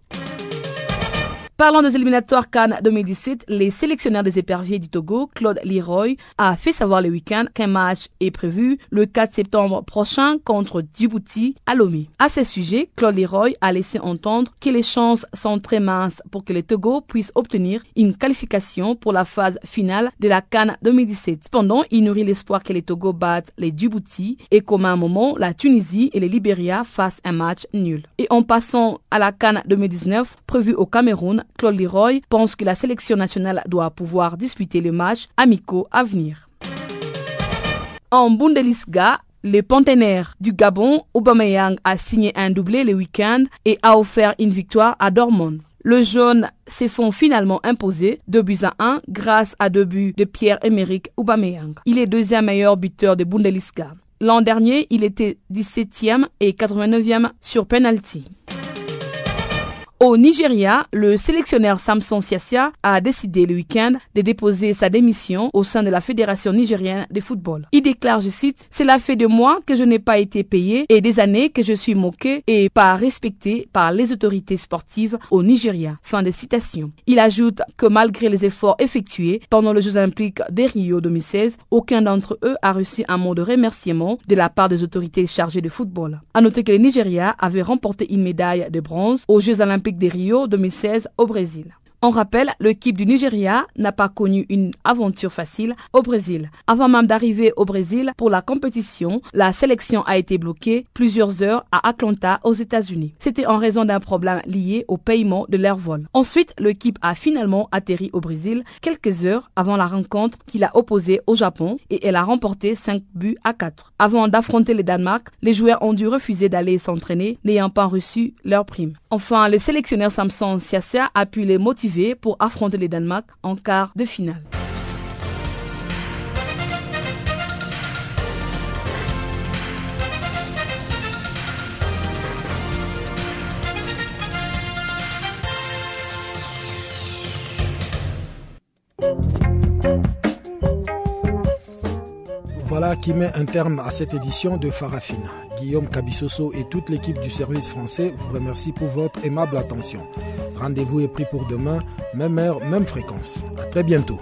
Parlant des éliminatoires Cannes 2017, les sélectionneurs des éperviers du Togo, Claude Leroy, a fait savoir le week-end qu'un match est prévu le 4 septembre prochain contre Djibouti à Lomé. À ce sujet, Claude Leroy a laissé entendre que les chances sont très minces pour que le Togo puisse obtenir une qualification pour la phase finale de la Cannes 2017. Cependant, il nourrit l'espoir que les Togo battent les Djibouti et qu'au même moment, la Tunisie et les Libéria fassent un match nul. Et en passant à la Cannes 2019, prévue au Cameroun, Claude Leroy pense que la sélection nationale doit pouvoir disputer le match amicaux à venir. En Bundesliga, le penténaire du Gabon, Aubameyang, a signé un doublé le week-end et a offert une victoire à Dortmund. Le jaune s'est font finalement imposer 2 buts à 1 grâce à deux buts de Pierre-Emerick Aubameyang. Il est deuxième meilleur buteur de Bundesliga. L'an dernier, il était 17e et 89e sur penalty. Au Nigeria, le sélectionneur Samson Siasia a décidé le week-end de déposer sa démission au sein de la Fédération nigérienne de football. Il déclare, je cite, Cela fait de mois que je n'ai pas été payé et des années que je suis moqué et pas respecté par les autorités sportives au Nigeria. Fin de citation. Il ajoute que malgré les efforts effectués pendant les Jeux Olympiques de Rio 2016, aucun d'entre eux a reçu un mot de remerciement de la part des autorités chargées de football. À noter que le Nigeria avait remporté une médaille de bronze aux Jeux Olympiques des Rio 2016 au Brésil. On rappelle, l'équipe du Nigeria n'a pas connu une aventure facile au Brésil. Avant même d'arriver au Brésil pour la compétition, la sélection a été bloquée plusieurs heures à Atlanta aux États-Unis. C'était en raison d'un problème lié au paiement de leur vol. Ensuite, l'équipe a finalement atterri au Brésil quelques heures avant la rencontre qu'il a opposée au Japon et elle a remporté 5 buts à 4. Avant d'affronter le Danemark, les joueurs ont dû refuser d'aller s'entraîner n'ayant pas reçu leur prime. Enfin, le sélectionneur Samson Siasia a pu les motiver pour affronter les Danemark en quart de finale. Voilà qui met un terme à cette édition de Farafina. Guillaume Cabissoso et toute l'équipe du service français vous remercient pour votre aimable attention. Rendez-vous est pris pour demain, même heure, même fréquence. À très bientôt.